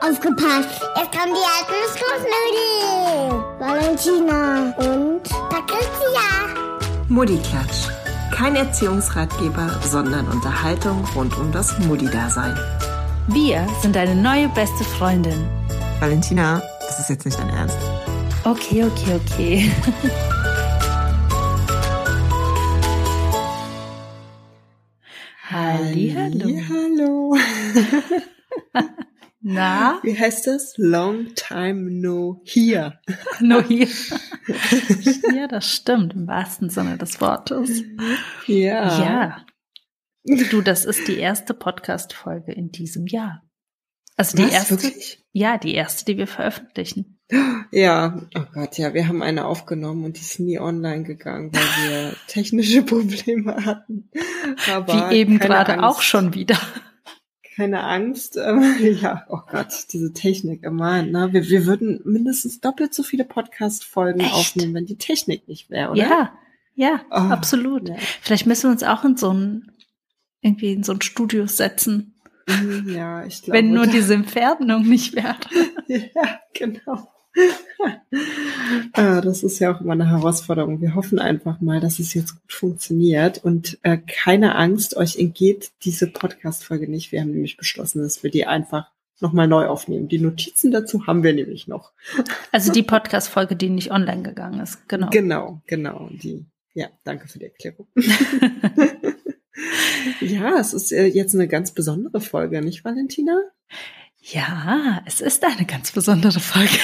Aufgepasst! Jetzt kommen die alten Schlussnudeln! Valentina und Patricia! Muddiklatsch. Kein Erziehungsratgeber, sondern Unterhaltung rund um das Muddi-Dasein. Wir sind deine neue beste Freundin. Valentina, das ist jetzt nicht dein Ernst. Okay, okay, okay. Hallihallo. Hallo. Na, Wie heißt das? Long time no here. nur hier. ja, das stimmt, im wahrsten Sinne des Wortes. Ja. Ja. Du, das ist die erste Podcast-Folge in diesem Jahr. Also die Was, erste, wirklich? ja, die erste, die wir veröffentlichen. Ja, oh Gott, ja, wir haben eine aufgenommen und die ist nie online gegangen, weil wir technische Probleme hatten. Aber Wie eben gerade Angst. auch schon wieder. Keine Angst. Ähm, ja, oh Gott, diese Technik immer. Ne? Wir, wir würden mindestens doppelt so viele Podcast-Folgen aufnehmen, wenn die Technik nicht wäre, oder? Ja, ja, Oh, absolut. ja. Vielleicht müssen wir uns auch in so ein, irgendwie in so ein Studio setzen, Mhm, Ja, ich glaube. wenn nur diese Entfernung nicht wäre. Ja, genau. ah, das ist ja auch immer eine Herausforderung. Wir hoffen einfach mal, dass es jetzt gut funktioniert und äh, keine Angst, euch entgeht diese Podcast-Folge nicht. Wir haben nämlich beschlossen, dass wir die einfach nochmal neu aufnehmen. Die Notizen dazu haben wir nämlich noch. Also die Podcast-Folge, die nicht online gegangen ist, genau. Genau, genau. Die, ja, danke für die Erklärung. ja, es ist äh, jetzt eine ganz besondere Folge, nicht, Valentina? Ja, es ist eine ganz besondere Folge.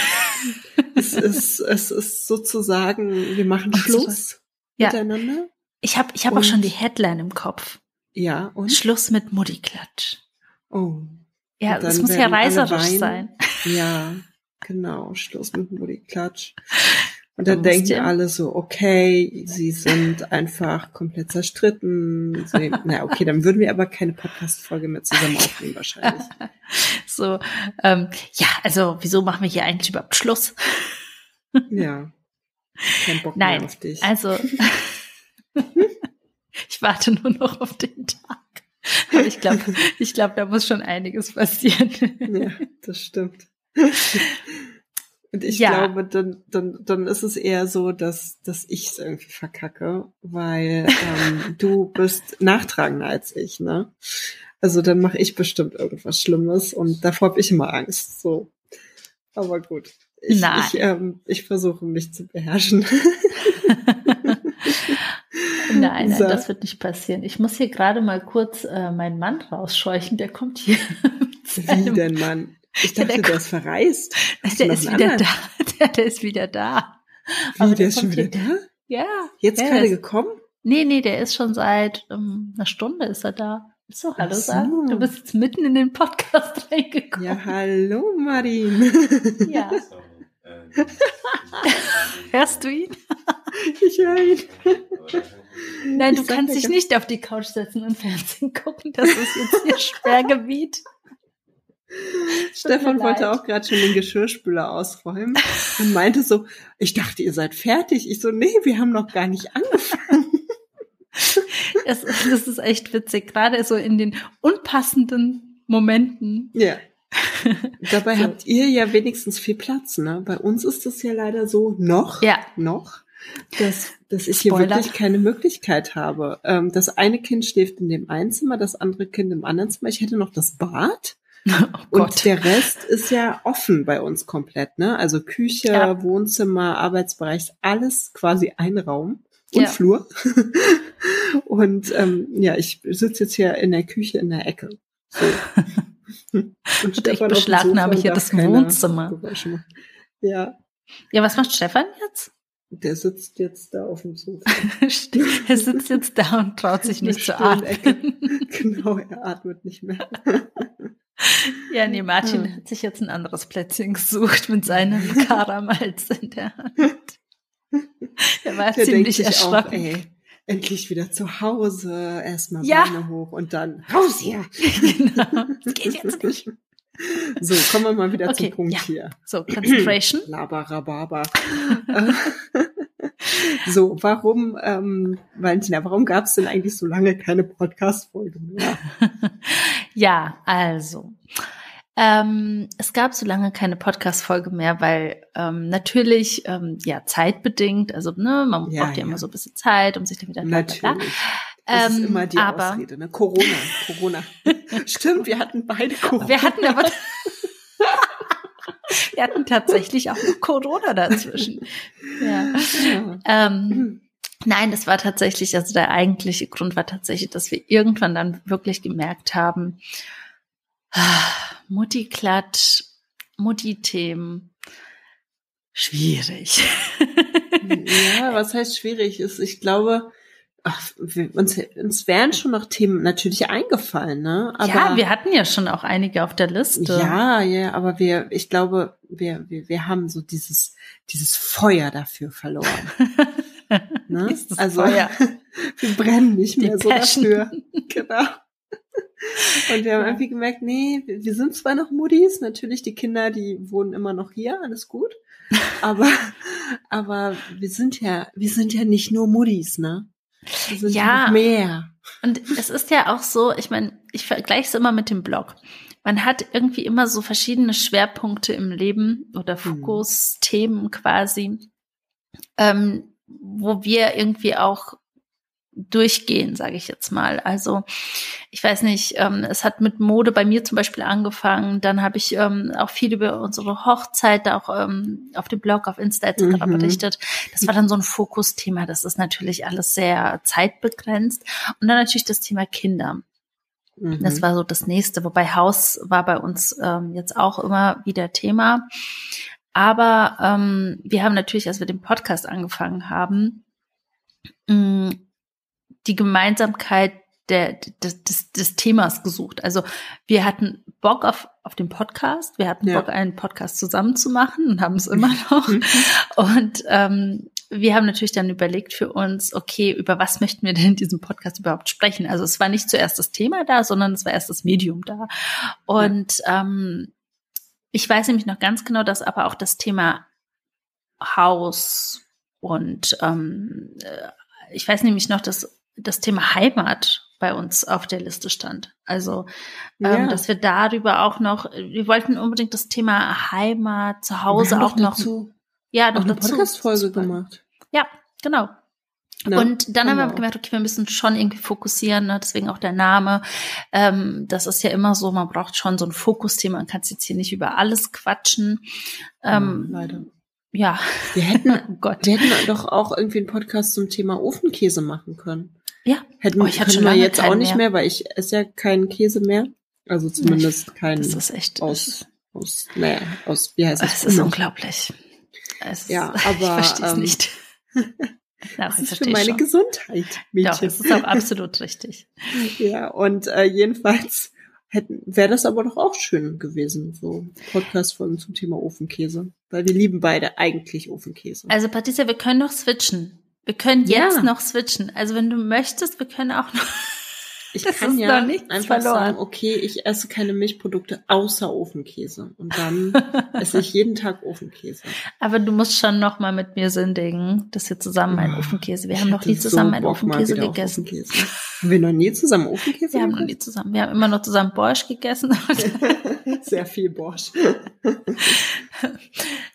Es ist, es ist sozusagen, wir machen Und Schluss Ja. miteinander. Ich habe ich hab auch schon die Headline im Kopf. Ja, und? Schluss mit Muddiklatsch. Oh, Ja, dann muss ja weinen. sein. ja, genau, Schluss mit Mutti Klatsch. Und dann denken ja- alle so, okay, sie sind einfach komplett zerstritten. Sie, na, okay, dann würden wir aber keine Podcast-Folge mehr zusammen aufnehmen wahrscheinlich. So, ähm, ja, also wieso machen wir hier eigentlich überhaupt Schluss? Ja. Kein Bock Nein, mehr auf dich. also ich warte nur noch auf den Tag. Aber ich glaube, ich glaube, da muss schon einiges passieren. Ja, das stimmt. Und ich Ja. glaube, dann, dann, dann ist es eher so, dass, dass ich es irgendwie verkacke, weil ähm, du bist nachtragender als ich, ne? Also dann mache ich bestimmt irgendwas Schlimmes und davor habe ich immer Angst. So. Aber gut. Ich, Nein. ich, ähm, ich versuche mich zu beherrschen. Nein, nein, So. das wird nicht passieren. Ich muss hier gerade mal kurz äh, meinen Mann rausscheuchen. Der kommt hier. Wie denn, Mann? Ich Ja, dachte, der der ist verreist. Hast Der ist wieder anderen? da. Der, der ist wieder da. Wie, Aber der ist schon wieder hier- da? Ja. Jetzt ja, gerade der ist, gekommen? Nee, nee, der ist schon seit ähm, einer Stunde ist er da. Du Hallo so. sagen? Du bist jetzt mitten in den Podcast reingekommen. Ja, hallo, Marin. Ja. Hörst du ihn? Ich höre ihn. Nein, du kannst ja dich nicht auf die Couch setzen und Fernsehen gucken. Das ist jetzt hier Sperrgebiet. Stefan wollte auch gerade schon den Geschirrspüler ausräumen und meinte so, ich dachte, ihr seid fertig. Ich so, nee, wir haben noch gar nicht angefangen. Es, das ist echt witzig. Gerade so in den unpassenden Momenten. Ja. Dabei So. habt ihr ja wenigstens viel Platz, ne? Bei uns ist es ja leider so noch, Ja. noch, dass, dass ich hier Spoiler. wirklich keine Möglichkeit habe. Ähm, das eine Kind schläft in dem einen Zimmer, das andere Kind im anderen Zimmer. Ich hätte noch das Bad. Oh Und der Rest ist ja offen bei uns komplett, ne? Also Küche, Ja. Wohnzimmer, Arbeitsbereich, alles quasi ein Raum und Ja. Flur. und ähm, ja, ich sitze jetzt hier in der Küche in der Ecke. So. Und ich auf dem beschlagnahme hier das Wohnzimmer. Ja, Ja, was macht Stefan jetzt? der sitzt jetzt da auf dem Sofa. er sitzt jetzt da und traut sich nicht zu atmen. genau, er atmet nicht mehr. Ja, nee, Martin Hm. hat sich jetzt ein anderes Plätzchen gesucht mit seinem Karamals in der Hand. Er war Der ziemlich sich auch, erschrocken. ey, endlich wieder zu Hause, erstmal Ja. Beine hoch und dann raus hier. genau. Das geht jetzt nicht. So, kommen wir mal wieder Okay, zum Punkt ja. hier. So, Concentration. Labarababa. So, warum, ähm, Valentina, warum gab es denn eigentlich so lange keine Podcast-Folge mehr? Ja, also. Ähm, es gab so lange keine Podcast-Folge mehr, weil ähm, natürlich, ähm, ja, zeitbedingt, also ne, man Ja, braucht ja, ja. immer so ein bisschen Zeit, um sich dann wieder bla, bla, bla. Natürlich. Das ist Ähm, immer die aber Ausrede, ne? Corona, Corona. Stimmt, wir hatten beide Corona. wir hatten aber wir hatten tatsächlich auch noch Corona dazwischen. Ja. Ähm, nein, das war tatsächlich, also der eigentliche Grund war tatsächlich, dass wir irgendwann dann wirklich gemerkt haben, ah, Mutti-Klatsch, Mutti-Themen, schwierig. ja, was heißt schwierig ist? Ich glaube, ach, wir, uns, uns wären schon noch Themen natürlich eingefallen, ne? Aber, ja, wir hatten ja schon auch einige auf der Liste. Ja, ja, aber wir, ich glaube, wir, wir, wir haben so dieses, dieses Feuer dafür verloren. Ne? Also Feuer. wir brennen nicht Die mehr so Passion. dafür. Genau. Und wir haben Ja. irgendwie gemerkt, nee, wir sind zwar noch Muddis, natürlich die Kinder, die wohnen immer noch hier, alles gut. Aber, aber wir sind ja, wir sind ja nicht nur Muddis, ne? Ja, mehr. Und es ist ja auch so, ich meine, ich vergleiche es immer mit dem Blog. Man hat irgendwie immer so verschiedene Schwerpunkte im Leben oder Mhm. Fokusthemen quasi, ähm, wo wir irgendwie auch durchgehen, sage ich jetzt mal. Also ich weiß nicht, ähm, es hat mit Mode bei mir zum Beispiel angefangen. Dann habe ich ähm, auch viel über unsere Hochzeit auch ähm, auf dem Blog, auf Insta etc. Mhm. berichtet. Das war dann so ein Fokusthema. Das ist natürlich alles sehr zeitbegrenzt. Und dann natürlich das Thema Kinder. Mhm. Das war so das nächste, wobei Haus war bei uns ähm, jetzt auch immer wieder Thema. Aber ähm, wir haben natürlich, als wir den Podcast angefangen haben, mh, die Gemeinsamkeit der, des, des, des Themas gesucht. Also wir hatten Bock auf, auf den Podcast, wir hatten Ja. Bock, einen Podcast zusammen zu machen und haben es immer noch. Und ähm, wir haben natürlich dann überlegt für uns, okay, über was möchten wir denn in diesem Podcast überhaupt sprechen? Also es war nicht zuerst das Thema da, sondern es war erst das Medium da. Und ähm, ich weiß nämlich noch ganz genau, dass aber auch das Thema Haus und ähm, äh, ich weiß nämlich noch, dass das Thema Heimat bei uns auf der Liste stand. Also, ähm, Ja. dass wir darüber auch noch, wir wollten unbedingt das Thema Heimat zu Hause wir haben auch noch, dazu ja, noch eine. Podcast-Folge gemacht. Ja, genau. Ne? Und dann haben wir gemerkt, okay, wir müssen schon irgendwie fokussieren, ne? deswegen auch der Name. Ähm, das ist ja immer so, man braucht schon so ein Fokusthema, man kann jetzt hier nicht über alles quatschen. Ähm, leider. ja, Wir hätten, oh Gott. wir hätten doch auch irgendwie einen Podcast zum Thema Ofenkäse machen können. Ja. Hätten Oh, ich hatte schon wir lange jetzt auch nicht mehr. mehr, weil ich esse ja keinen Käse mehr. Also zumindest keinen Das ist echt, aus, aus, naja, aus, wie heißt das? es ist unglaublich. Es ist, Ja, ich aber, verstehe es ähm, nicht. Ja, Das ich ist für meine schon. Gesundheit, Doch, Mädchen. das ist auch absolut richtig. Ja, und äh, jedenfalls wäre das aber doch auch schön gewesen, so Podcast-Folgen zum Thema Ofenkäse. Weil wir lieben beide eigentlich Ofenkäse. Also Patricia, wir können noch switchen. Wir können Ja. jetzt noch switchen. Also wenn du möchtest, wir können auch noch. ich das kann ja einfach verloren. sagen, okay, ich esse keine Milchprodukte außer Ofenkäse. Und dann esse ich jeden Tag Ofenkäse. Aber du musst schon noch mal mit mir sündigen, dass wir zusammen einen Oh, Ofenkäse. Wir haben noch nie zusammen so einen Ofenkäse gegessen. Ofenkäse. Haben wir noch nie zusammen Ofenkäse Wir haben noch gegessen? nie zusammen. Wir haben immer noch zusammen Borsch gegessen. Sehr viel Borsch.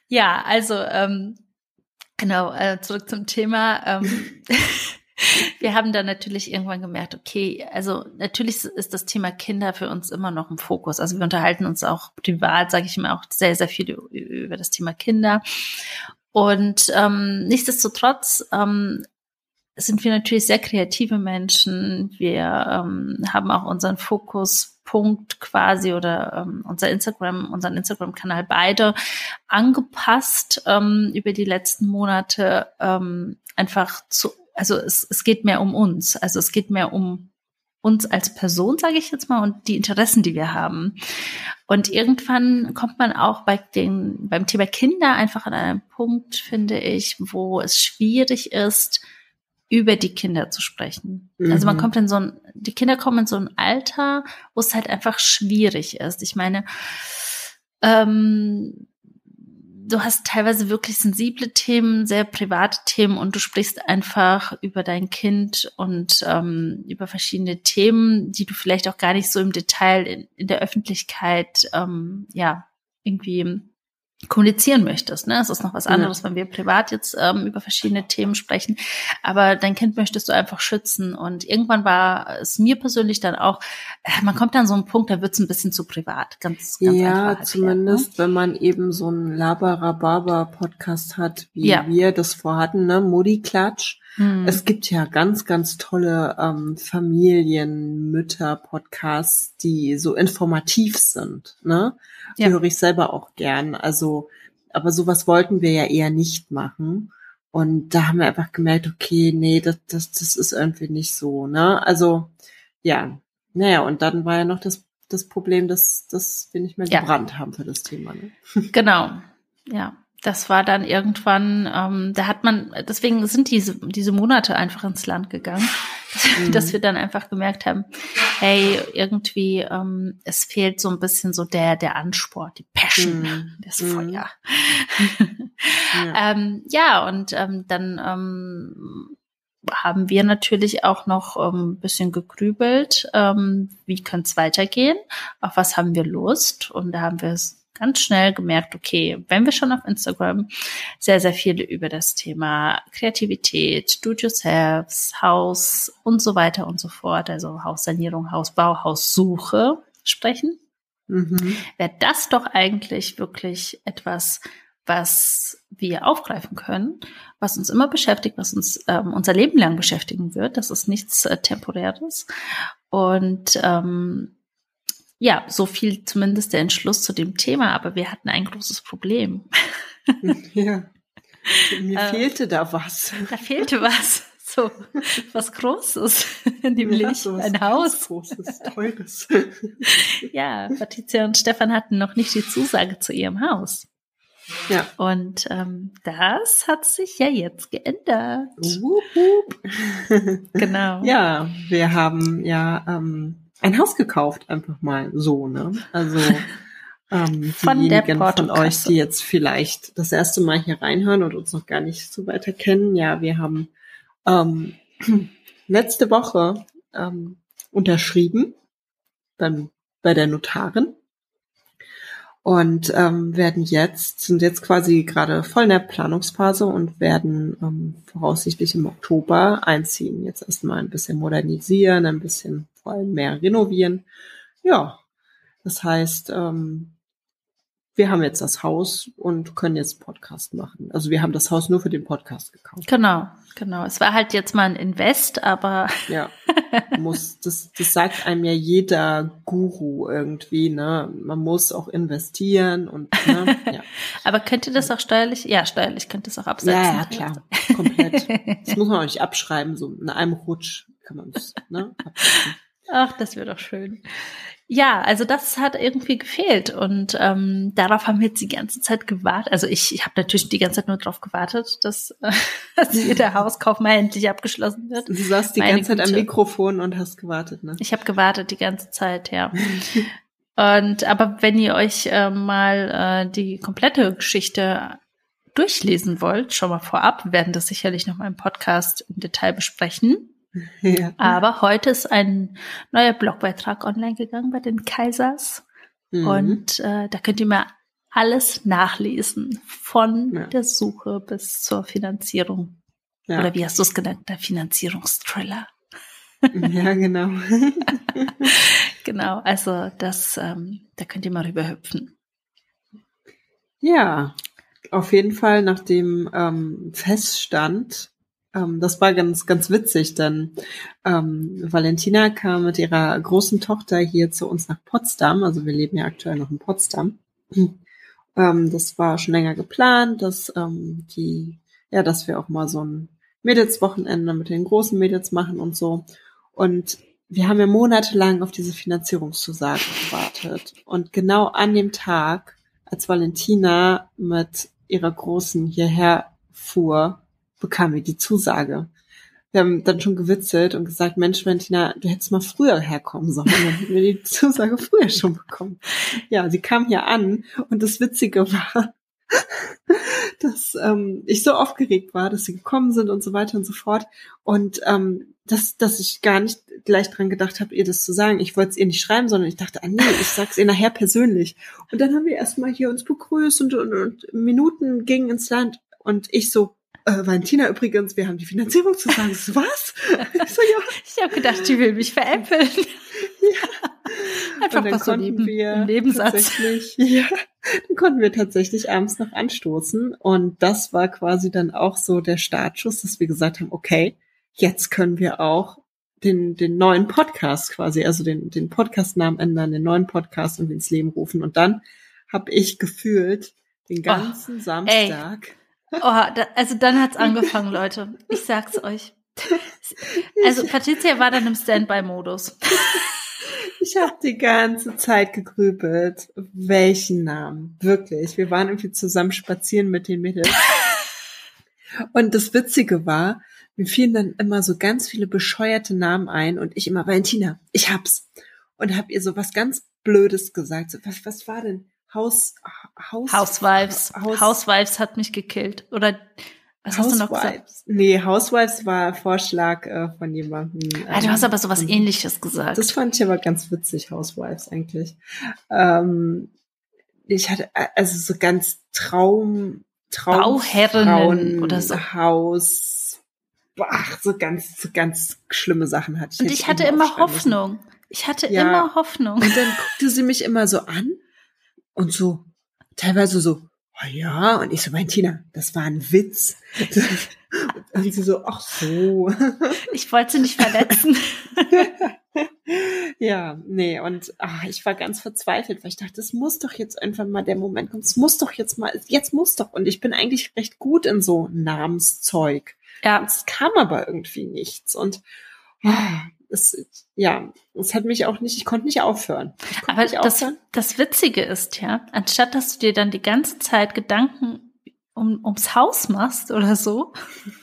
ja, also ähm, genau, äh, zurück zum Thema. Ähm, wir haben dann natürlich irgendwann gemerkt, okay, also natürlich ist das Thema Kinder für uns immer noch im Fokus. Also wir unterhalten uns auch privat, sage ich immer, auch sehr, sehr viel über das Thema Kinder. Und ähm, nichtsdestotrotz ähm, sind wir natürlich sehr kreative Menschen. Wir ähm, haben auch unseren Fokuspunkt quasi oder ähm, unser Instagram, unseren Instagram-Kanal beide angepasst ähm, über die letzten Monate ähm, einfach zu, also es, es geht mehr um uns, also es geht mehr um uns als Person, sage ich jetzt mal, und die Interessen, die wir haben. Und irgendwann kommt man auch bei den, beim Thema Kinder einfach an einen Punkt, finde ich, wo es schwierig ist, über die Kinder zu sprechen. Also man Mhm. kommt in so ein, die Kinder kommen in so ein Alter, wo es halt einfach schwierig ist. Ich meine, ähm, du hast teilweise wirklich sensible Themen, sehr private Themen und du sprichst einfach über dein Kind und ähm, über verschiedene Themen, die du vielleicht auch gar nicht so im Detail in, in der Öffentlichkeit ähm, ja irgendwie kommunizieren möchtest. Ne? Es ist noch was anderes, ja. wenn wir privat jetzt ähm, über verschiedene Themen sprechen. Aber dein Kind möchtest du einfach schützen. Und irgendwann war es mir persönlich dann auch, äh, man kommt dann so einen Punkt, da wird es ein bisschen zu privat. Ganz, ganz Ja, erklärt, zumindest ne? wenn man eben so einen Labarababa-Podcast hat, wie ja. wir das vorhatten, ne? Modi Klatsch. Hm. Es gibt ja ganz, ganz tolle ähm, Familien, Mütter, Podcasts, die so informativ sind. Ne? Die ja. höre ich selber auch gern. Also, aber sowas wollten wir ja eher nicht machen. Und da haben wir einfach gemerkt, okay, nee, das, das, das ist irgendwie nicht so, ne? Also, ja. Naja, und dann war ja noch das, das Problem, dass, dass wir nicht mehr ja. gebrannt haben für das Thema, ne? Genau. Ja das war dann irgendwann, ähm, da hat man, deswegen sind diese, diese Monate einfach ins Land gegangen, dass, mhm. dass wir dann einfach gemerkt haben, hey, irgendwie, ähm, es fehlt so ein bisschen so der, der Ansport, die Passion, mhm. das Feuer. ja. ähm, ja, und ähm, dann ähm, haben wir natürlich auch noch ein ähm, bisschen gegrübelt, ähm, wie könnte es weitergehen, auf was haben wir Lust und da haben wir es ganz schnell gemerkt, okay, wenn wir schon auf Instagram sehr, sehr viel über das Thema Kreativität, Do-it-yourself, Haus und so weiter und so fort, also Haussanierung, Hausbau, Haussuche sprechen, mhm. wäre das doch eigentlich wirklich etwas, was wir aufgreifen können, was uns immer beschäftigt, was uns ähm, unser Leben lang beschäftigen wird. Das ist nichts äh, Temporäres. Und ähm, ja, so viel zumindest der Entschluss zu dem Thema, aber wir hatten ein großes Problem. Ja. Mir äh, fehlte da was. Da fehlte was. So, was Großes, nämlich ja, ein Haus. Großes, Teures. ja, Patricia und Stefan hatten noch nicht die Zusage zu ihrem Haus. Ja. Und ähm, das hat sich ja jetzt geändert. Wup, wup. genau. Ja, wir haben ja ähm, ein Haus gekauft, einfach mal so, ne? Also ähm, von diejenigen von euch, die jetzt vielleicht das erste Mal hier reinhören und uns noch gar nicht so weiter kennen, ja, wir haben ähm, letzte Woche ähm, unterschrieben beim, bei der Notarin und ähm, werden jetzt, sind jetzt quasi gerade voll in der Planungsphase und werden ähm, voraussichtlich im Oktober einziehen. Jetzt erstmal ein bisschen modernisieren, ein bisschen vor allem mehr renovieren. Ja, das heißt, ähm, wir haben jetzt das Haus und können jetzt Podcast machen. Also wir haben das Haus nur für den Podcast gekauft. Genau, genau. Es war halt jetzt mal ein Invest, aber ja, muss das das sagt einem ja jeder Guru irgendwie, ne? Man muss auch investieren und ne? ja. aber könnte das auch steuerlich? Ja, steuerlich könnte es auch absetzen. Ja, ja klar, komplett. Das muss man auch nicht abschreiben, so in einem Rutsch kann man es ne? Absetzen. Ach, das wäre doch schön. Ja, also das hat irgendwie gefehlt und ähm, darauf haben wir jetzt die ganze Zeit gewartet. Also ich, ich habe natürlich die ganze Zeit nur darauf gewartet, dass, äh, dass jeder Hauskauf mal endlich abgeschlossen wird. Du saßt die Meine ganze Zeit Güte. am Mikrofon und hast gewartet, ne? Ich habe gewartet die ganze Zeit, ja. und aber wenn ihr euch äh, mal äh, die komplette Geschichte durchlesen wollt, schon mal vorab, wir werden das sicherlich noch mal im Podcast im Detail besprechen. Ja. Aber heute ist ein neuer Blogbeitrag online gegangen bei den Kaisers. Mhm. Und äh, da könnt ihr mal alles nachlesen, von ja. der Suche bis zur Finanzierung. Ja. Oder wie hast du es genannt? Der Finanzierungstriller. Ja, genau. genau, also das, ähm, da könnt ihr mal rüberhüpfen. Ja, auf jeden Fall nach dem ähm, Feststand, ähm, das war ganz, ganz witzig, denn ähm, Valentina kam mit ihrer großen Tochter hier zu uns nach Potsdam. Also wir leben ja aktuell noch in Potsdam. ähm, das war schon länger geplant, dass ähm, die, ja, dass wir auch mal so ein Mädelswochenende mit den großen Mädels machen und so. Und wir haben ja monatelang auf diese Finanzierungszusage gewartet. Und genau an dem Tag, als Valentina mit ihrer Großen hierher fuhr, bekamen wir die Zusage. Wir haben dann schon gewitzelt und gesagt, Mensch, Valentina, du hättest mal früher herkommen sollen. Dann hätten wir die Zusage früher schon bekommen. Ja, sie kam hier an und das Witzige war, dass ähm, ich so aufgeregt war, dass sie gekommen sind und so weiter und so fort. Und ähm, dass, dass ich gar nicht gleich dran gedacht habe, ihr das zu sagen. Ich wollte es ihr nicht schreiben, sondern ich dachte, ah nee, ich sag's ihr nachher persönlich. Und dann haben wir erstmal hier uns begrüßt und, und, und Minuten gingen ins Land und ich so, äh, Valentina übrigens, wir haben die Finanzierung zusammen. So, was? Ich so, ja. Ich habe gedacht, die will mich veräppeln. Ja. Einfach und dann was so konnten neben, wir Nebensatz. tatsächlich, ja, dann konnten wir tatsächlich abends noch anstoßen und das war quasi dann auch so der Startschuss, dass wir gesagt haben, okay, jetzt können wir auch den, den neuen Podcast quasi, also den, den Podcastnamen ändern, den neuen Podcast und ins Leben rufen und dann habe ich gefühlt den ganzen Samstag Oh, da, also dann hat's angefangen, Leute. Ich sag's euch. Also Patricia war dann im Standby-Modus. Ich habe die ganze Zeit gegrübelt, welchen Namen. Wirklich. Wir waren irgendwie zusammen spazieren mit den Mädels. Und das Witzige war, mir fielen dann immer so ganz viele bescheuerte Namen ein und ich immer, Valentina, ich hab's. Und hab ihr so was ganz Blödes gesagt. So, was, was war denn? Haus, Haus, Housewives. Haus- Housewives hat mich gekillt. Oder was hast du noch gesagt? Housewives. Nee, Housewives war Vorschlag äh, von jemandem. Ah, du hast aber sowas ähm, ähnliches gesagt. Das fand ich aber ganz witzig, Housewives eigentlich. Ähm, ich hatte äh, also so ganz Traum, Traum Bauherrinnen oder so. Haus. Ach, so ganz, so ganz schlimme Sachen hatte ich. Und ich hatte immer aufschreiben müssen. Hoffnung. Ich hatte Ja. immer Hoffnung. Und dann guckte sie mich immer so an und so, teilweise so, oh ja, und ich so, Valentina, das war ein Witz. Und sie so, ach so. Ich wollte sie nicht verletzen. Ja, nee, und ach, ich war ganz verzweifelt, weil ich dachte, es muss doch jetzt einfach mal der Moment kommen. Es muss doch jetzt mal, jetzt muss doch. Und ich bin eigentlich recht gut in so Namenszeug. Ja, Es kam aber irgendwie nichts. Und ah, es, ja, es hat mich auch nicht, ich konnte nicht aufhören. Konnte aber nicht das, aufhören. das Witzige ist ja, anstatt dass du dir dann die ganze Zeit Gedanken um, ums Haus machst oder so,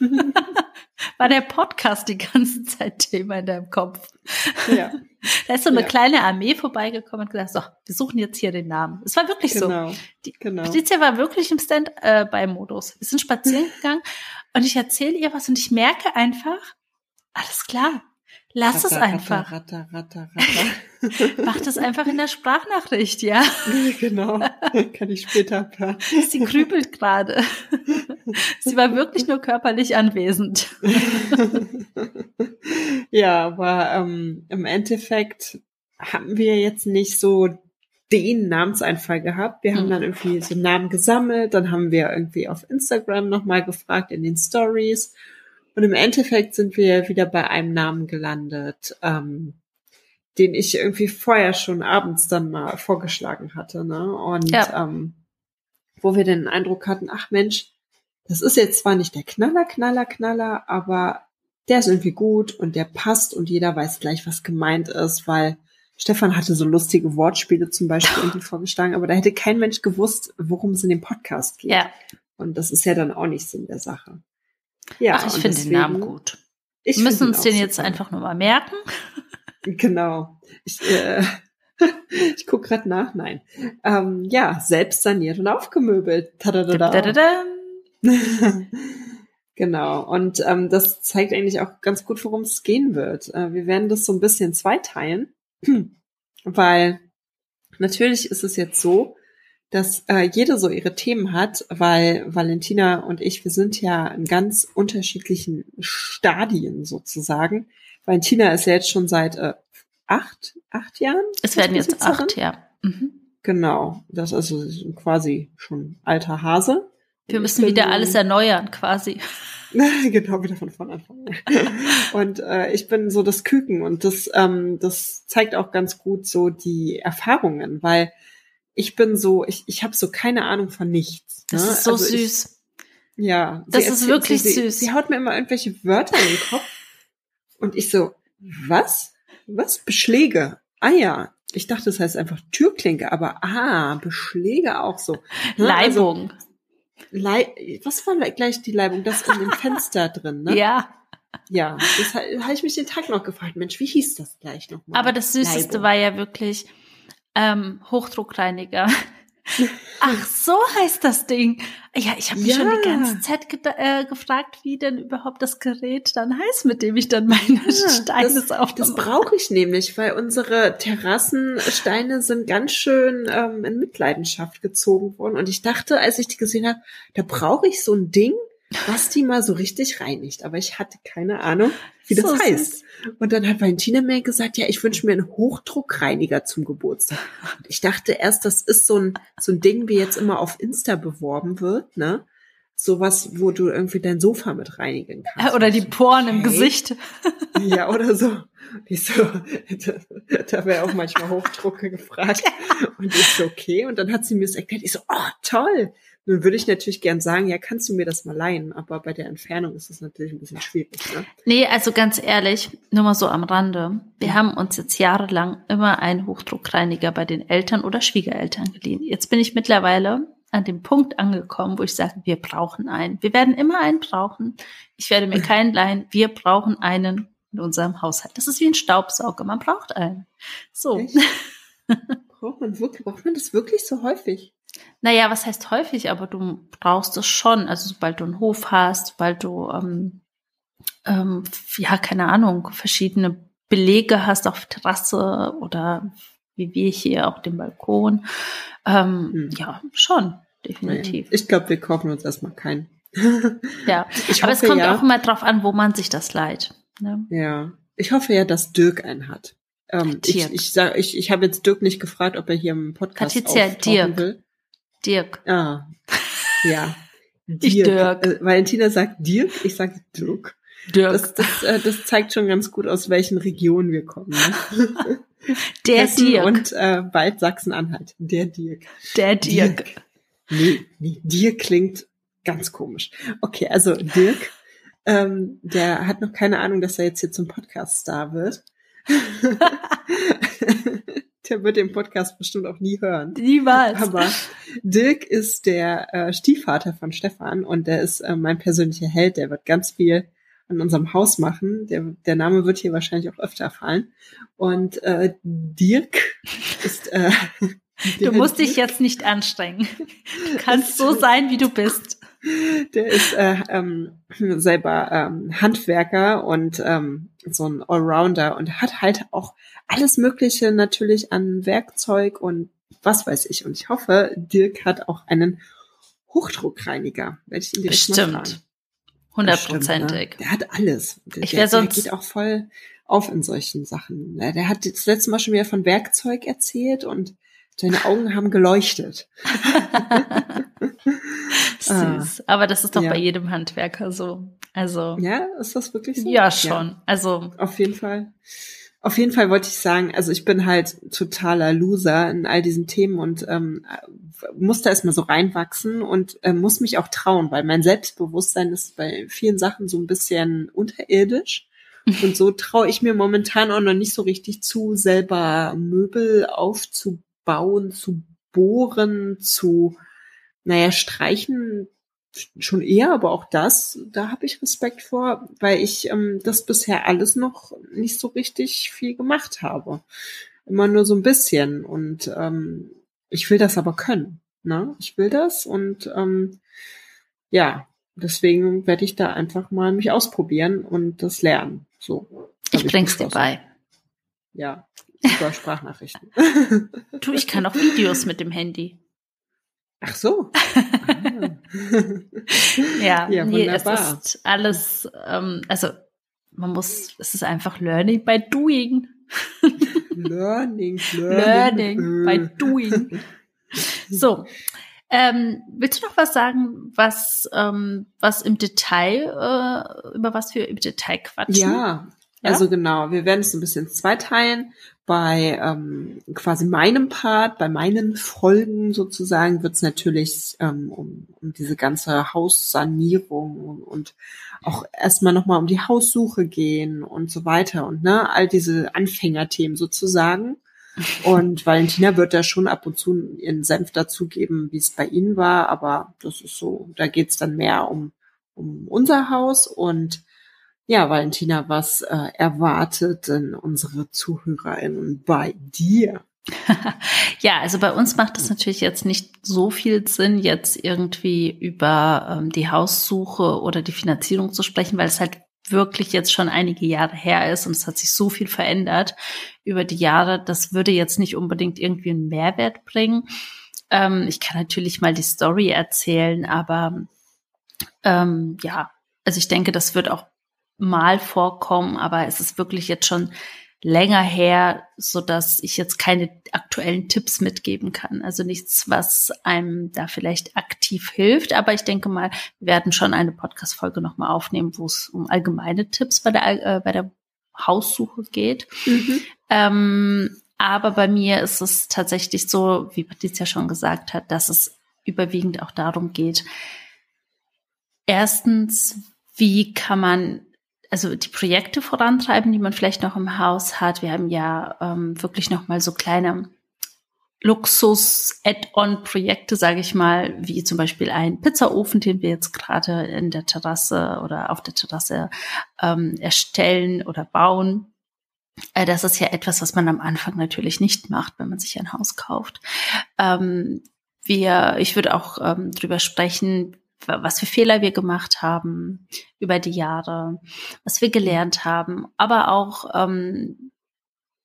war der Podcast die ganze Zeit Thema in deinem Kopf. Ja, Da ist so eine Ja. kleine Armee vorbeigekommen und gesagt, so, wir suchen jetzt hier den Namen. Es war wirklich so. genau. Die, genau. Patricia war wirklich im Stand-by-Modus. Wir sind spazieren gegangen und ich erzähle ihr was und ich merke einfach, alles klar, lass es Ratter, einfach. Ratter, ratter, Mach das einfach in der Sprachnachricht, ja. genau. Kann ich später hören. Sie grübelt gerade. Sie war wirklich nur körperlich anwesend. ja, aber ähm, im Endeffekt haben wir jetzt nicht so den Namenseinfall gehabt. Wir haben Mhm. dann irgendwie so Namen gesammelt, dann haben wir irgendwie auf Instagram nochmal gefragt in den Stories. Und im Endeffekt sind wir wieder bei einem Namen gelandet, ähm, den ich irgendwie vorher schon abends dann mal vorgeschlagen hatte. Ne? Und Ja. ähm, wo wir den Eindruck hatten, ach Mensch, das ist jetzt zwar nicht der Knaller, Knaller, Knaller, aber der ist irgendwie gut und der passt und jeder weiß gleich, was gemeint ist, weil Stefan hatte so lustige Wortspiele zum Beispiel irgendwie vorgeschlagen, aber da hätte kein Mensch gewusst, worum es in dem Podcast geht. Ja, Und das ist ja dann auch nicht Sinn der Sache. Ja, ach, ich finde den Namen gut. Wir müssen uns den jetzt super. einfach nur mal merken. Genau. Ich, äh, ich guck grad nach. Nein. Ähm, ja, selbst saniert und aufgemöbelt. Tadadada. Genau. Und ähm, das zeigt eigentlich auch ganz gut, worum es gehen wird. Äh, wir werden das so ein bisschen zweiteilen, weil natürlich ist es jetzt so, dass äh, jede so ihre Themen hat, weil Valentina und ich, wir sind ja in ganz unterschiedlichen Stadien sozusagen. Valentina ist ja jetzt schon seit äh, acht, acht Jahren. Es werden jetzt acht, ja. Mhm. Genau, das ist also quasi schon alter Hase. Wir müssen bin wieder alles erneuern, quasi. genau, wieder von vorne anfangen. und äh, ich bin so das Küken und das, ähm, das zeigt auch ganz gut so die Erfahrungen, weil ich bin so, ich, ich habe so keine Ahnung von nichts. Das ne? ist so Also ich, süß. Ja. Das ist wirklich sie, süß. Sie, haut mir immer irgendwelche Wörter in den Kopf und ich so, was? Was? Beschläge? Ah ja. Ich dachte, das heißt einfach Türklinke, aber ah, Beschläge auch so. Ne? Also, Leibung. Lei was war gleich die Leibung? Das in dem Fenster drin, ne? Ja, Ja, das ha- habe ich mich den Tag noch gefragt. Mensch, wie hieß das gleich nochmal? aber das Süßeste Leibung. war ja wirklich ähm, Hochdruckreiniger. Ach, so heißt das Ding. Ja, ich habe mich Ja. schon die ganze Zeit ge äh, gefragt, wie denn überhaupt das Gerät dann heißt, mit dem ich dann meine Steine das, sauber das brauche ich nämlich, weil unsere Terrassensteine sind ganz schön ähm, in Mitleidenschaft gezogen worden. Und ich dachte, als ich die gesehen habe, da brauche ich so ein Ding, was die mal so richtig reinigt. Aber ich hatte keine Ahnung, wie das So heißt. Und dann hat Valentina mir gesagt, ja, ich wünsche mir einen Hochdruckreiniger zum Geburtstag. Und ich dachte erst, das ist so ein, so ein Ding, wie jetzt immer auf Insta beworben wird, ne? Sowas, wo du irgendwie dein Sofa mit reinigen kannst. Oder die Poren im Okay. Gesicht. Ja, oder so. Ich so, da, da wäre auch manchmal Hochdrucke gefragt. Und ich so, okay. Und dann hat sie mir das erklärt. Ich so, oh, toll. Nun würde ich natürlich gern sagen, ja, kannst du mir das mal leihen? Aber bei der Entfernung ist das natürlich ein bisschen schwierig. Ne? Nee, also ganz ehrlich, nur mal so am Rande. Wir haben uns jetzt jahrelang immer einen Hochdruckreiniger bei den Eltern oder Schwiegereltern geliehen. Jetzt bin ich mittlerweile an dem Punkt angekommen, wo ich sage, wir brauchen einen. Wir werden immer einen brauchen. Ich werde mir keinen leihen. Wir brauchen einen in unserem Haushalt. Das ist wie ein Staubsauger. Man braucht einen. So. Echt? Braucht man wirklich, braucht man das wirklich so häufig? Naja, was heißt häufig, aber du brauchst es schon. Also sobald du einen Hof hast, sobald du, ähm, ähm, ja, keine Ahnung, verschiedene Belege hast auf Terrasse oder wie wir hier auch den Balkon. Ähm, Hm. Ja, schon, definitiv. Ich glaube, wir kaufen uns erstmal keinen. Ja, Ich aber es hoffe kommt ja, auch immer drauf an, wo man sich das leiht. Ne? Ja, ich hoffe ja, dass Dirk einen hat. Ähm, ich ich, sag, ich, ich habe jetzt Dirk nicht gefragt, ob er hier im Podcast Patricia, auftauchen Dirk. will. Dirk, Ah, ja. Ich Dirk. Äh, Valentina sagt Dirk, ich sag Dirk. Dirk, Das, das, äh, das zeigt schon ganz gut, aus welchen Regionen wir kommen. Ne? der Hessen Dirk, Und äh, bald Sachsen-Anhalt. Der Dirk. der Dirk. Nee, nee, Dirk klingt ganz komisch. Okay, also Dirk, ähm, der hat noch keine Ahnung, dass er jetzt hier zum Podcast-Star wird. der wird den Podcast bestimmt auch nie hören. Niemals. Aber Dirk ist der äh, Stiefvater von Stefan und der ist äh, mein persönlicher Held. Der wird ganz viel an unserem Haus machen. Der, der Name wird hier wahrscheinlich auch öfter fallen. Und äh, Dirk ist. Äh, Du musst dich Dirk, jetzt nicht anstrengen. Du kannst so sein, wie du bist. Der ist äh, ähm, selber ähm, Handwerker und ähm, so ein Allrounder und hat halt auch alles Mögliche natürlich an Werkzeug und was weiß ich. Und ich hoffe, Dirk hat auch einen Hochdruckreiniger. Werde ich ihn direkt mal fragen. Bestimmt. Hundertprozentig. Bestimmt, ne? Der hat alles. Der, Ich der, wär sonst- der geht auch voll auf in solchen Sachen. Ne? Der hat das letzte Mal schon wieder von Werkzeug erzählt und seine Augen haben geleuchtet. Süß. Aber das ist doch Ja. bei jedem Handwerker so. Also, ja, Ja, ist das wirklich so? schon. Also, Auf jeden Fall. Auf jeden Fall wollte ich sagen, also ich bin halt totaler Loser in all diesen Themen und ähm, muss da erstmal so reinwachsen und ähm, muss mich auch trauen, weil mein Selbstbewusstsein ist bei vielen Sachen so ein bisschen unterirdisch. Und so traue ich mir momentan auch noch nicht so richtig zu, selber Möbel aufzubauen, zu bohren, zu, naja, streichen schon eher, aber auch das, da habe ich Respekt vor, weil ich ähm, das bisher alles noch nicht so richtig viel gemacht habe. Immer nur so ein bisschen. Und ähm, ich will das aber können. Ne? Ich will das und ähm, ja, deswegen werde ich da einfach mal mich ausprobieren und das lernen. So. ich hab bring's dir bei. Ja, über Sprachnachrichten. Du, ich kann auch Videos mit dem Handy. Ach so. Ja, Ja, nee, wunderbar. es ist alles, ähm, also man muss, es ist einfach Learning by Doing. Learning, Learning Learning. by Doing. So. Ähm, willst du noch was sagen, was, ähm, was im Detail, äh, über was wir im Detail quatschen? Ja, Ja? also genau, wir werden es ein bisschen zweiteilen. Bei ähm, quasi meinem Part, bei meinen Folgen sozusagen, wird es natürlich ähm, um, um diese ganze Haussanierung und, und auch erstmal nochmal um die Haussuche gehen und so weiter und ne, all diese Anfängerthemen sozusagen. Und Valentina wird da schon ab und zu ihren Senf dazugeben, wie es bei ihnen war, aber das ist so, da geht's dann mehr um, um unser Haus und ja, Valentina, was äh, erwartet denn unsere ZuhörerInnen bei dir? ja, also bei uns macht es natürlich jetzt nicht so viel Sinn, jetzt irgendwie über ähm, die Haussuche oder die Finanzierung zu sprechen, weil es halt wirklich jetzt schon einige Jahre her ist und es hat sich so viel verändert über die Jahre. Das würde jetzt nicht unbedingt irgendwie einen Mehrwert bringen. Ähm, ich kann natürlich mal die Story erzählen, aber ähm, ja, also ich denke, das wird auch mal vorkommen, aber es ist wirklich jetzt schon länger her, so dass ich jetzt keine aktuellen Tipps mitgeben kann. Also nichts, was einem da vielleicht aktiv hilft. Aber ich denke mal, wir werden schon eine Podcast-Folge nochmal aufnehmen, wo es um allgemeine Tipps bei der, äh, bei der Haussuche geht. Mhm. Ähm, aber bei mir ist es tatsächlich so, wie Patricia schon gesagt hat, dass es überwiegend auch darum geht, erstens, wie kann man also die Projekte vorantreiben, die man vielleicht noch im Haus hat. Wir haben ja ähm, wirklich noch mal so kleine Luxus-Add-on-Projekte, sage ich mal, wie zum Beispiel ein Pizzaofen, den wir jetzt gerade in der Terrasse oder auf der Terrasse ähm, erstellen oder bauen. Äh, das ist ja etwas, was man am Anfang natürlich nicht macht, wenn man sich ein Haus kauft. Ähm, wir, ich würde auch ähm, drüber sprechen, was für Fehler wir gemacht haben über die Jahre, was wir gelernt haben, aber auch ähm,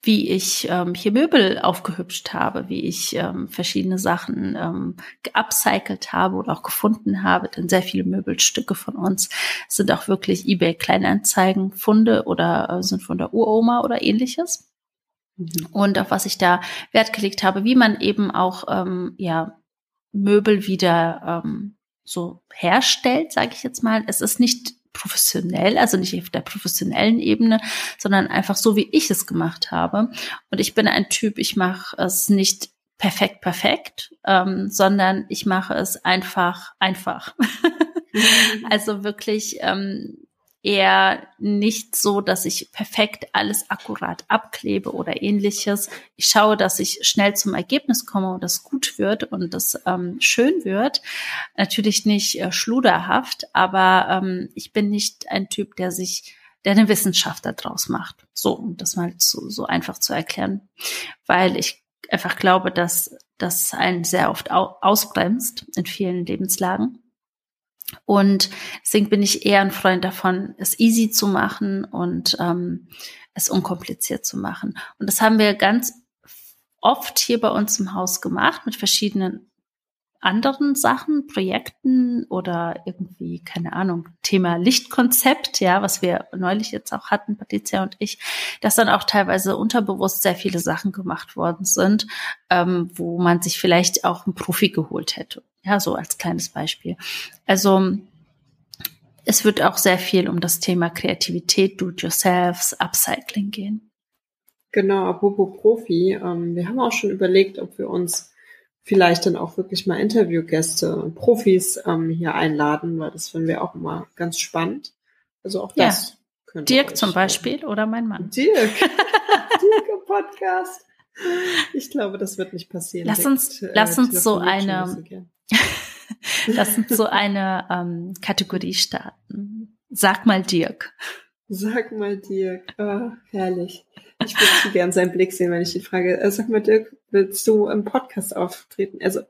wie ich ähm, hier Möbel aufgehübscht habe, wie ich ähm, verschiedene Sachen ähm, geupcycelt habe oder auch gefunden habe. Denn sehr viele Möbelstücke von uns sind auch wirklich eBay Kleinanzeigen Funde oder äh, sind von der Uroma oder ähnliches. Mhm. Und auf was ich da Wert gelegt habe, wie man eben auch ähm, ja Möbel wieder ähm, so herstellt, sage ich jetzt mal. Es ist nicht professionell, also nicht auf der professionellen Ebene, sondern einfach so, wie ich es gemacht habe. Und ich bin ein Typ, ich mache es nicht perfekt, perfekt, ähm, sondern ich mache es einfach, einfach. also wirklich ähm, eher nicht so, dass ich perfekt alles akkurat abklebe oder ähnliches. Ich schaue, dass ich schnell zum Ergebnis komme und das gut wird und das ähm, schön wird. Natürlich nicht äh, schluderhaft, aber ähm, ich bin nicht ein Typ, der sich der eine Wissenschaft daraus macht. So, um das mal zu, so einfach zu erklären. Weil ich einfach glaube, dass das einen sehr oft ausbremst in vielen Lebenslagen. Und deswegen bin ich eher ein Freund davon, es easy zu machen und ähm, es unkompliziert zu machen. Und das haben wir ganz oft hier bei uns im Haus gemacht mit verschiedenen anderen Sachen, Projekten oder irgendwie, keine Ahnung, Thema Lichtkonzept, ja, was wir neulich jetzt auch hatten, Patricia und ich, dass dann auch teilweise unterbewusst sehr viele Sachen gemacht worden sind, ähm, wo man sich vielleicht auch einen Profi geholt hätte. Ja, so als kleines Beispiel. Also es wird auch sehr viel um das Thema Kreativität, Do-it-yourselfs, Upcycling gehen. Genau, apropos Profi, ähm, wir haben auch schon überlegt, ob wir uns vielleicht dann auch wirklich mal Interviewgäste, Profis ähm, hier einladen, weil das finden wir auch immer ganz spannend. Also auch das. Ja. Könnte Dirk zum Beispiel machen. oder mein Mann. Dirk. Dirk im Podcast. Ich glaube, das wird nicht passieren. Lass uns, Dirk, äh, lass uns so eine, lass uns so eine ähm, Kategorie starten. Sag mal Dirk. Sag mal Dirk. Oh, herrlich. Ich würde zu gern seinen Blick sehen, wenn ich ihn frage. Äh, sag mal Dirk, willst du im Podcast auftreten? Also,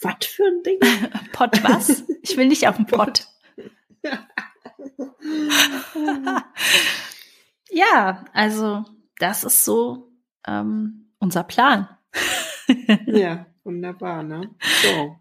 was für ein Ding? Pod was? Ich will nicht auf dem Pod. ja, also das ist so ähm, unser Plan. ja, wunderbar, ne? So.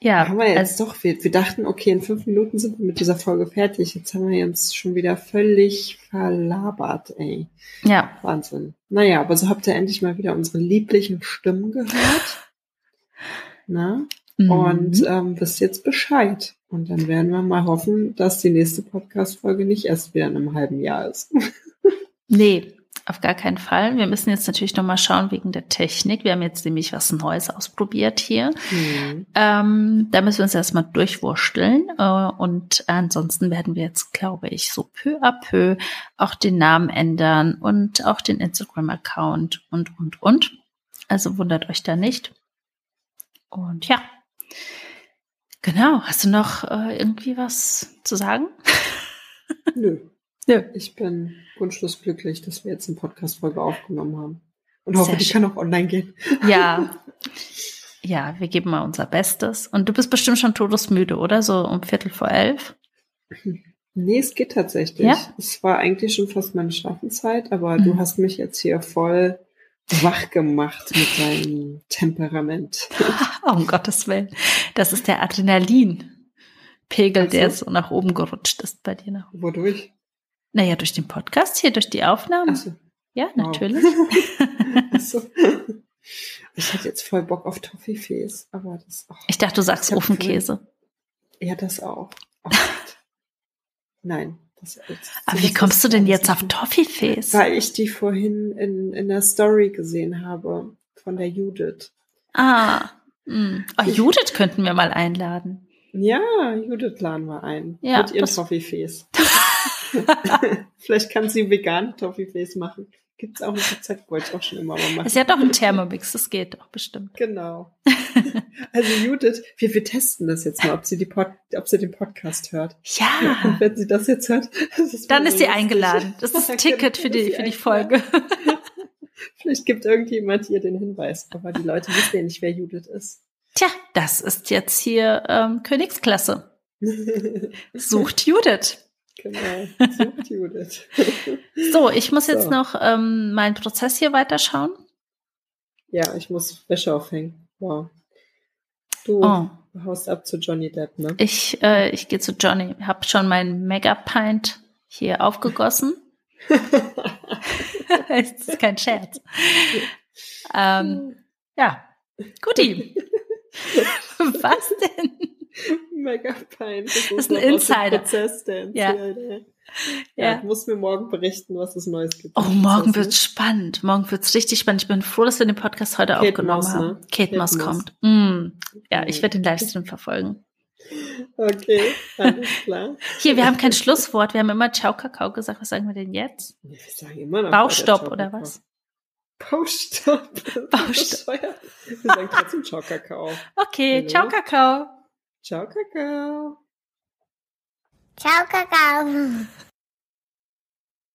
Ja. Haben wir jetzt doch, wir, wir dachten, okay, in fünf Minuten sind wir mit dieser Folge fertig. Jetzt haben wir uns schon wieder völlig verlabert, ey. Ja. Wahnsinn. Naja, aber so habt ihr endlich mal wieder unsere lieblichen Stimmen gehört. Na? Mhm. Und ähm, wisst jetzt Bescheid. Und dann werden wir mal hoffen, dass die nächste Podcast-Folge nicht erst wieder in einem halben Jahr ist. nee, auf gar keinen Fall. Wir müssen jetzt natürlich noch mal schauen wegen der Technik. Wir haben jetzt nämlich was Neues ausprobiert hier. Mhm. Ähm, da müssen wir uns erstmal durchwursteln. Äh, und ansonsten werden wir jetzt, glaube ich, so peu à peu auch den Namen ändern und auch den Instagram-Account und, und, und. Also wundert euch da nicht. Und ja, genau. Hast du noch äh, irgendwie was zu sagen? Nö. Ja. Ich bin wunschlos glücklich, dass wir jetzt eine Podcast-Folge aufgenommen haben. Und hoffe, Sehr die schön. kann auch online gehen. Ja. Ja, wir geben mal unser Bestes. Und du bist bestimmt schon todesmüde, oder? So um Viertel vor elf. Nee, es geht tatsächlich. Ja? Es war eigentlich schon fast meine Schlafenszeit, aber Mhm. du hast mich jetzt hier voll wach gemacht mit deinem Temperament. Oh, um Gottes Willen. Das ist der Adrenalinpegel, so. der so nach oben gerutscht ist bei dir. Nach. Wodurch? Naja, durch den Podcast hier, durch die Aufnahmen. Achso. Ja, Wow. natürlich. Achso. Ich hatte jetzt voll Bock auf Toffifees, aber das auch. Ich dachte, du sagst Ofenkäse. Ja, das auch. Oh. Nein. Das, das, Aber wie kommst du denn jetzt auf Toffifees? Weil ich die vorhin in, in der Story gesehen habe von der Judith. Ah. mh. Oh, Judith könnten wir mal einladen. Ja, Judith laden wir ein. Ja, mit ihren Toffifees. Vielleicht kann sie vegan Toffifees machen. Gibt's auch ein Rezept, wollte ich auch schon immer mal machen. Ist ja doch ein Thermomix, das geht doch bestimmt. Genau. Also Judith, wir, wir testen das jetzt mal, ob sie, die Pod, ob sie den Podcast hört. Ja. Und wenn sie das jetzt hört, das ist Dann ist sie lustig. eingeladen. Das ist ein Ticket für die, für die? Folge. Vielleicht gibt irgendjemand ihr den Hinweis, aber die Leute wissen ja nicht, wer Judith ist. Tja, das ist jetzt hier ähm, Königsklasse. Sucht Judith. Genau, sucht Judith. So, ich muss jetzt So. noch ähm, meinen Prozess hier weiterschauen. Ja, ich muss Wäsche aufhängen. Wow. Du Oh, haust ab zu Johnny Depp, ne? ich, äh, ich gehe zu Johnny. Hab schon meinen Mega-Pint hier aufgegossen. das ist kein Scherz. Ähm, ja, guti. Was denn? Mega peinlich. Das, ist ein Insider. Prozess, der Ja. Ja, Ja. du musst mir morgen berichten, was es Neues gibt. Oh, morgen Prozess, wird's spannend. Morgen wird's richtig spannend. Ich bin froh, dass wir den Podcast heute Kate aufgenommen Moss, haben. ne? Kate, Kate Moss Moss. kommt. Mm. Ja, ich werde den Livestream verfolgen. Okay, alles klar. Hier, wir haben kein Schlusswort. Wir haben immer Ciao Kakao gesagt. Was sagen wir denn jetzt? Wir sagen immer noch Baustopp oder was? Baustopp. Baustopp. Wir sagen trotzdem Ciao Kakao. Okay, Hallo? Ciao Kakao. Ciao Kakao. Ciao, Kakao.